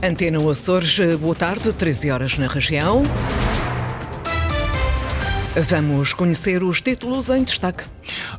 Antena Açores, boa tarde, 13 horas na região. Vamos conhecer os títulos em destaque.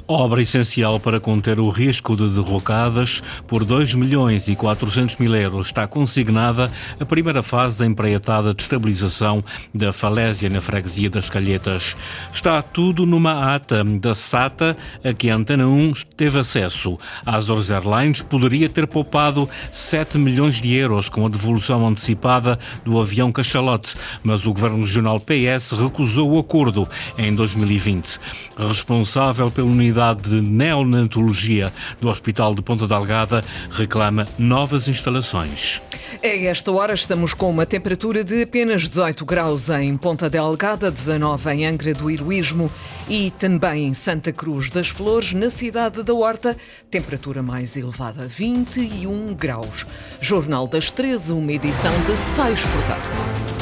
Obra essencial para conter o risco de derrocadas. Por 2 milhões e 400 mil euros está consignada a primeira fase da empreitada de estabilização da falésia na freguesia das Calhetas. Está tudo numa ata da SATA a que a Antena 1 teve acesso. A Azores Airlines poderia ter poupado 7 milhões de euros com a devolução antecipada do avião Cachalote, mas o Governo Regional PS recusou o acordo em 2020. Responsável pela unidade de neonatologia do Hospital de Ponta Delgada reclama novas instalações. A esta hora estamos com uma temperatura de apenas 18 graus em Ponta Delgada, 19 em Angra do Heroísmo e também em Santa Cruz das Flores, na cidade da Horta, temperatura mais elevada, 21 graus. Jornal das 13, uma edição de Sais Furtado.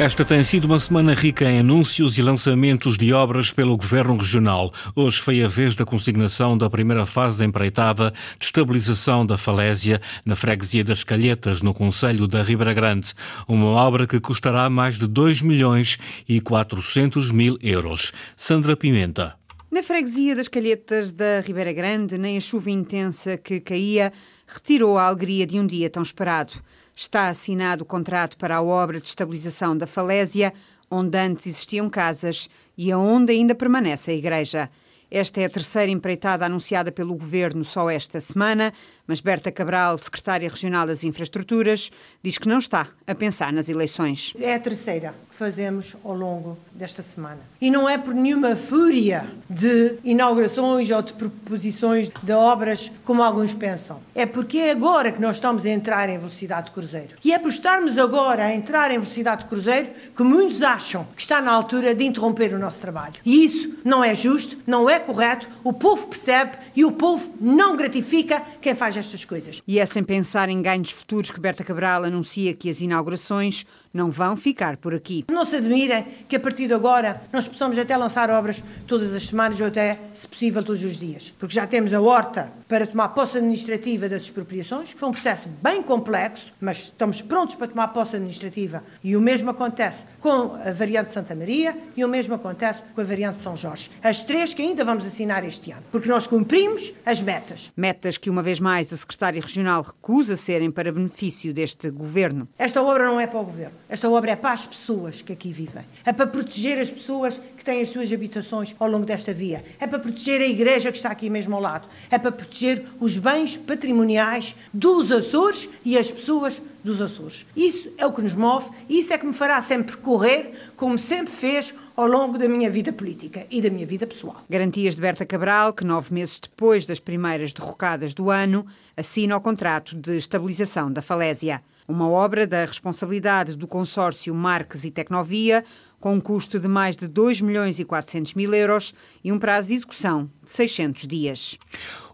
Esta tem sido uma semana rica em anúncios e lançamentos de obras pelo Governo Regional. Hoje foi a vez da consignação da primeira fase da empreitada de estabilização da falésia na freguesia das Calhetas, no Conselho da Ribeira Grande. Uma obra que custará mais de 2 milhões e 400 mil euros. Sandra Pimenta. Na freguesia das Calhetas da Ribeira Grande, nem a chuva intensa que caía retirou a alegria de um dia tão esperado. Está assinado o contrato para a obra de estabilização da falésia, onde antes existiam casas e aonde ainda permanece a igreja. Esta é a terceira empreitada anunciada pelo governo só esta semana, mas Berta Cabral, secretária regional das Infraestruturas, diz que não está a pensar nas eleições. É a terceira que fazemos ao longo desta semana. E não é por nenhuma fúria de inaugurações ou de proposições de obras como alguns pensam. É porque é agora que nós estamos a entrar em velocidade de cruzeiro. E é por estarmos agora a entrar em velocidade de cruzeiro que muitos acham que está na altura de interromper o nosso trabalho. E isso não é justo, não é correto, o povo percebe e o povo não gratifica quem faz estas coisas. E é sem pensar em ganhos futuros que Berta Cabral anuncia que as inaugurações não vão ficar por aqui. Não se admirem que a partir de agora nós possamos até lançar obras todas as semanas ou até, se possível, todos os dias. Porque já temos a horta para tomar posse administrativa das expropriações, que foi um processo bem complexo, mas estamos prontos para tomar posse administrativa. E o mesmo acontece com a variante Santa Maria e o mesmo acontece com a variante São Jorge. As três que ainda vamos assinar este ano, porque nós cumprimos as metas. Metas que, uma vez mais, a Secretária Regional recusa serem para benefício deste governo. Esta obra não é para o governo. Esta obra é para as pessoas que aqui vivem. É para proteger as pessoas que têm as suas habitações ao longo desta via. É para proteger a igreja que está aqui mesmo ao lado. É para proteger os bens patrimoniais dos Açores e as pessoas dos Açores. Isso é o que nos move e isso é que me fará sempre correr, como sempre fez ao longo da minha vida política e da minha vida pessoal. Garantias de Berta Cabral, que nove meses depois das primeiras derrocadas do ano, assina o contrato de estabilização da falésia. Uma obra da responsabilidade do consórcio Marques e Tecnovia, com um custo de mais de 2 milhões e 400 mil euros e um prazo de execução de 600 dias.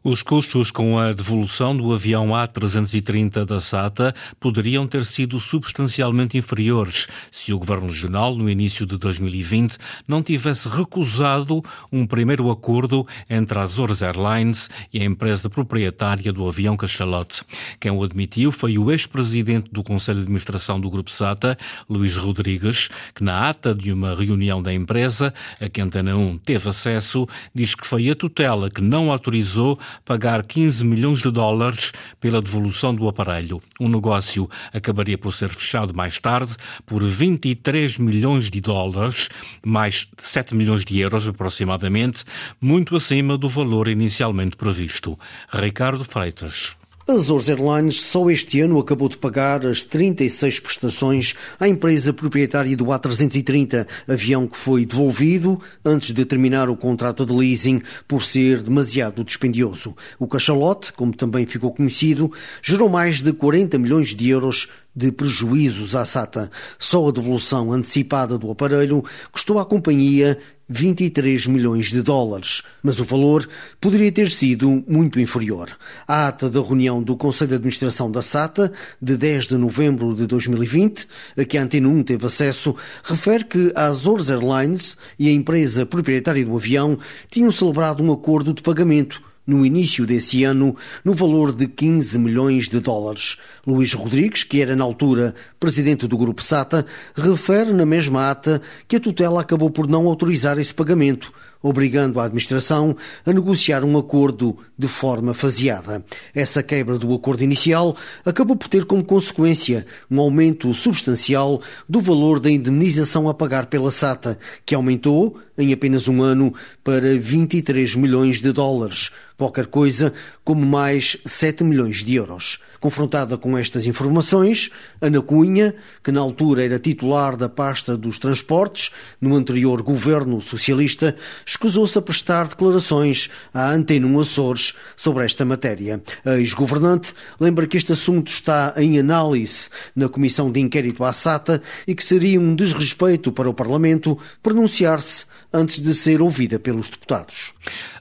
Os custos com a devolução do avião A330 da SATA poderiam ter sido substancialmente inferiores se o Governo Regional, no início de 2020, não tivesse recusado um primeiro acordo entre a Azores Airlines e a empresa proprietária do avião Cachalote. Quem o admitiu foi o ex-presidente do Conselho de Administração do Grupo SATA, Luís Rodrigues, que na ata de uma reunião da empresa, a que Antena 1 teve acesso, diz que foi a tutela que não autorizou pagar 15 milhões de dólares pela devolução do aparelho. O negócio acabaria por ser fechado mais tarde por 23 milhões de dólares, mais 7 milhões de euros aproximadamente, muito acima do valor inicialmente previsto. Ricardo Freitas. Azores Airlines só este ano acabou de pagar as 36 prestações à empresa proprietária do A330, avião que foi devolvido antes de terminar o contrato de leasing por ser demasiado dispendioso. O cachalote, como também ficou conhecido, gerou mais de 40 milhões de euros de prejuízos à SATA. Só a devolução antecipada do aparelho custou à companhia 23 milhões de dólares, mas o valor poderia ter sido muito inferior. A ata da reunião do Conselho de Administração da SATA, de 10 de novembro de 2020, a que a Antena 1 teve acesso, refere que a Azores Airlines e a empresa proprietária do avião tinham celebrado um acordo de pagamento no início desse ano, no valor de 15 milhões de dólares. Luís Rodrigues, que era na altura presidente do Grupo SATA, refere na mesma ata que a tutela acabou por não autorizar esse pagamento obrigando a administração a negociar um acordo de forma faseada. Essa quebra do acordo inicial acabou por ter como consequência um aumento substancial do valor da indemnização a pagar pela SATA, que aumentou em apenas um ano para 23 milhões de dólares, qualquer coisa como mais 7 milhões de euros. Confrontada com estas informações, Ana Cunha, que na altura era titular da pasta dos transportes no anterior governo socialista, escusou-se a prestar declarações à Antena Açores sobre esta matéria. A ex-governante lembra que este assunto está em análise na Comissão de Inquérito à SATA e que seria um desrespeito para o Parlamento pronunciar-se antes de ser ouvida pelos deputados.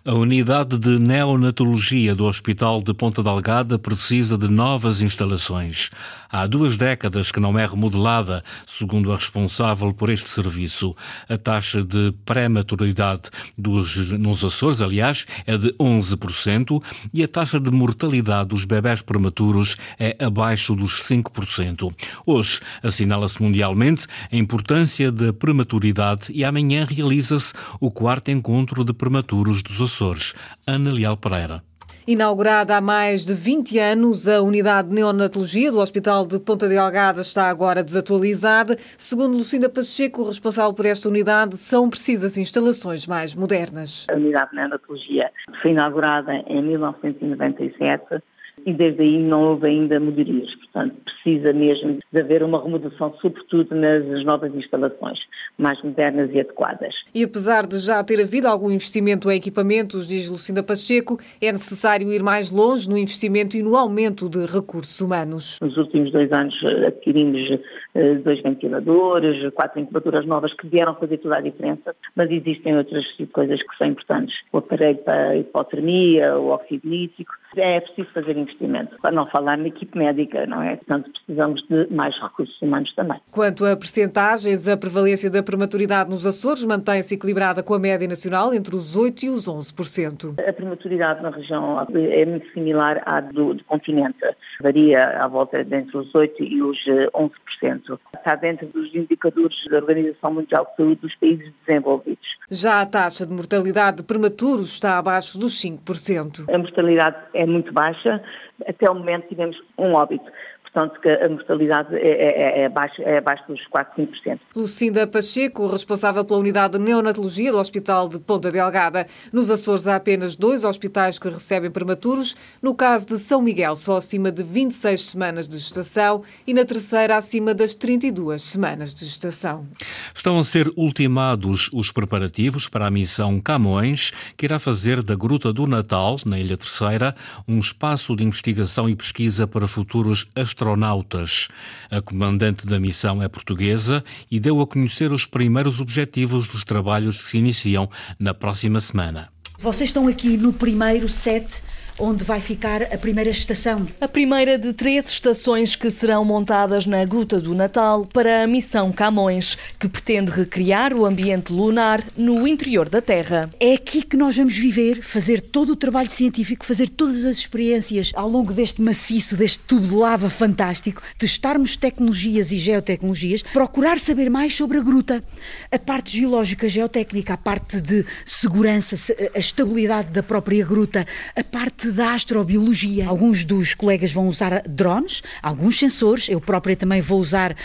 A unidade de neonatologia do Hospital de Ponta Delgada precisa de novas instalações. Há duas décadas que não é remodelada, segundo a responsável por este serviço. A taxa de prematuridade dos, nos Açores, aliás, é de 11% e a taxa de mortalidade dos bebés prematuros é abaixo dos 5%. Hoje assinala-se mundialmente a importância da prematuridade e amanhã realiza-se o quarto encontro de prematuros dos Açores. Ana Leal Pereira. Inaugurada há mais de 20 anos, a unidade de neonatologia do Hospital de Ponta Delgada está agora desatualizada. Segundo Lucinda Pacheco, responsável por esta unidade, são precisas instalações mais modernas. A unidade de neonatologia foi inaugurada em 1997 e desde aí não houve ainda melhorias. Portanto, precisa mesmo de haver uma remodelação, sobretudo nas novas instalações, mais modernas e adequadas. E apesar de já ter havido algum investimento em equipamentos, diz Lucinda Pacheco, é necessário ir mais longe no investimento e no aumento de recursos humanos. Nos últimos dois anos eh, adquirimos eh, dois ventiladores, quatro incubadoras novas que vieram fazer toda a diferença, mas existem outras coisas que são importantes. O aparelho para hipotermia, o oxígeno nítrico, é preciso fazer investimento, para não falar na equipe médica, não é? Portanto, precisamos de mais recursos humanos também. Quanto a percentagens, a prevalência da prematuridade nos Açores mantém-se equilibrada com a média nacional entre os 8% e os 11%. A prematuridade na região é muito similar à do, do continente, varia à volta entre os 8% e os 11%. Eh, Está dentro dos indicadores da Organização Mundial de Saúde dos países desenvolvidos. Já a taxa de mortalidade de prematuros está abaixo dos 5%. A mortalidade é muito baixa, até o momento tivemos um óbito portanto que a mortalidade é, é, é, é abaixo, é abaixo dos 4, 5%. Lucinda Pacheco, responsável pela unidade de neonatologia do Hospital de Ponta Delgada. Nos Açores há apenas dois hospitais que recebem prematuros. No caso de São Miguel, só acima de 26 semanas de gestação e na terceira acima das 32 semanas de gestação. Estão a ser ultimados os preparativos para a missão Camões, que irá fazer da Gruta do Natal, na Ilha Terceira, um espaço de investigação e pesquisa para futuros astronautas astronautas. A comandante da missão é portuguesa e deu a conhecer os primeiros objetivos dos trabalhos que se iniciam na próxima semana. Vocês estão aqui no primeiro set onde vai ficar a primeira estação. A primeira de três estações que serão montadas na Gruta do Natal para a missão Camões, que pretende recriar o ambiente lunar no interior da Terra. É aqui que nós vamos viver, fazer todo o trabalho científico, fazer todas as experiências ao longo deste maciço, deste tubo de lava fantástico, testarmos tecnologias e geotecnologias, procurar saber mais sobre a gruta, a parte geológica, geotécnica, a parte de segurança, a estabilidade da própria gruta, a parte parte da astrobiologia. Alguns dos colegas vão usar drones, alguns sensores, eu própria também vou usar uh,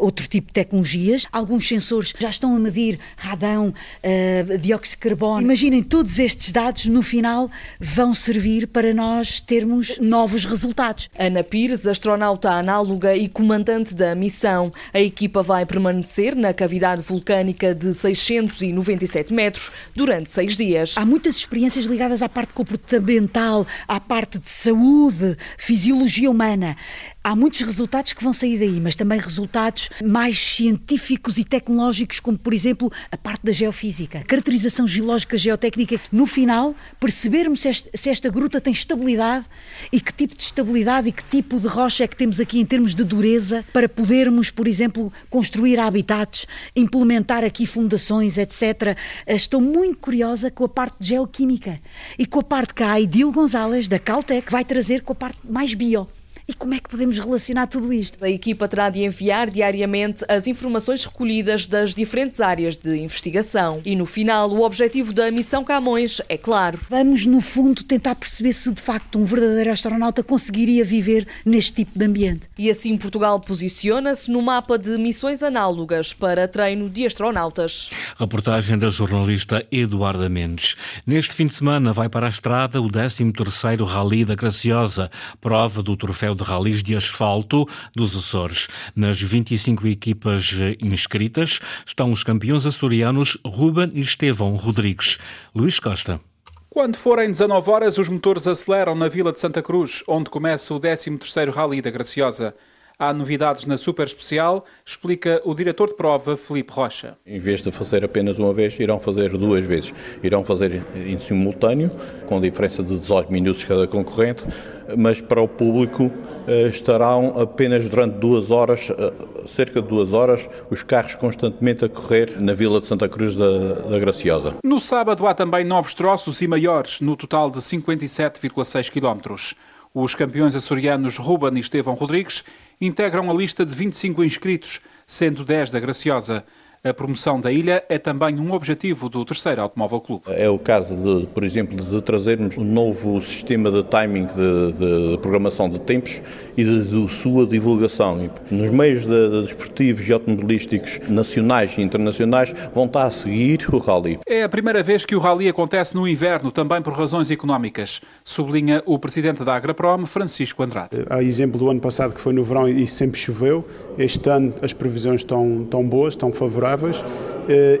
outro tipo de tecnologias. Alguns sensores já estão a medir radão, uh, dióxido de carbono. Imaginem, todos estes dados no final vão servir para nós termos novos resultados. Ana Pires, astronauta análoga e comandante da missão. A equipa vai permanecer na cavidade vulcânica de 697 metros durante seis dias. Há muitas experiências ligadas à parte comportamental à parte de saúde, fisiologia humana. Há muitos resultados que vão sair daí, mas também resultados mais científicos e tecnológicos, como por exemplo a parte da geofísica, caracterização geológica geotécnica. No final, percebermos se esta, se esta gruta tem estabilidade e que tipo de estabilidade e que tipo de rocha é que temos aqui em termos de dureza para podermos, por exemplo, construir habitats, implementar aqui fundações, etc. Estou muito curiosa com a parte de geoquímica e com a parte que a Aidil Gonzalez, da Caltech, vai trazer com a parte mais bio. E como é que podemos relacionar tudo isto? A equipa terá de enviar diariamente as informações recolhidas das diferentes áreas de investigação. E no final, o objetivo da missão Camões é claro. Vamos, no fundo, tentar perceber se de facto um verdadeiro astronauta conseguiria viver neste tipo de ambiente. E assim Portugal posiciona-se no mapa de missões análogas para treino de astronautas. Reportagem da jornalista Eduarda Mendes. Neste fim de semana vai para a estrada o 13º Rally da Graciosa, prova do troféu de ralis de asfalto dos Açores. Nas 25 equipas inscritas estão os campeões açorianos Ruben e Estevão Rodrigues. Luís Costa. Quando forem 19 horas, os motores aceleram na Vila de Santa Cruz, onde começa o 13º Rally da Graciosa. Há novidades na Super Especial, explica o diretor de prova, Felipe Rocha. Em vez de fazer apenas uma vez, irão fazer duas vezes. Irão fazer em simultâneo, com diferença de 18 minutos cada concorrente, mas para o público estarão apenas durante duas horas, cerca de duas horas, os carros constantemente a correr na Vila de Santa Cruz da, da Graciosa. No sábado há também novos troços e maiores, no total de 57,6 quilómetros. Os campeões açorianos Ruben e Estevão Rodrigues integram a lista de 25 inscritos, sendo 10 da Graciosa. A promoção da ilha é também um objetivo do terceiro Automóvel Clube. É o caso, de, por exemplo, de trazermos um novo sistema de timing de, de programação de tempos e de, de, sua divulgação. Nos meios de, desportivos e automobilísticos nacionais e internacionais vão estar a seguir o Rally. É a primeira vez que o Rally acontece no inverno, também por razões económicas, sublinha o presidente da Agraprom, Francisco Andrade. Há exemplo do ano passado que foi no verão e sempre choveu. Este ano as previsões estão, estão boas, estão favoráveis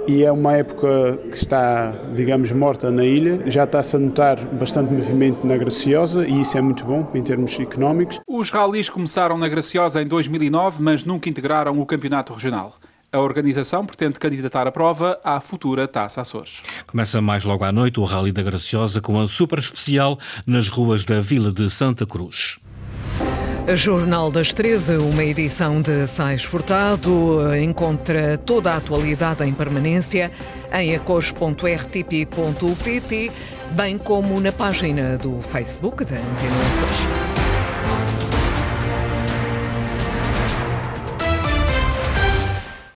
e é uma época que está, digamos, morta na ilha. Já está-se a notar bastante movimento na Graciosa e isso é muito bom em termos económicos. Os ralis começaram na Graciosa em 2009, mas nunca integraram o campeonato regional. A organização pretende candidatar a prova à futura Taça Açores. Começa mais logo à noite o Rally da Graciosa com a super especial nas ruas da Vila de Santa Cruz. Jornal das 13, uma edição de Sais Furtado. Encontra toda a atualidade em permanência em acos.rtp.pt, bem como na página do Facebook da Antena.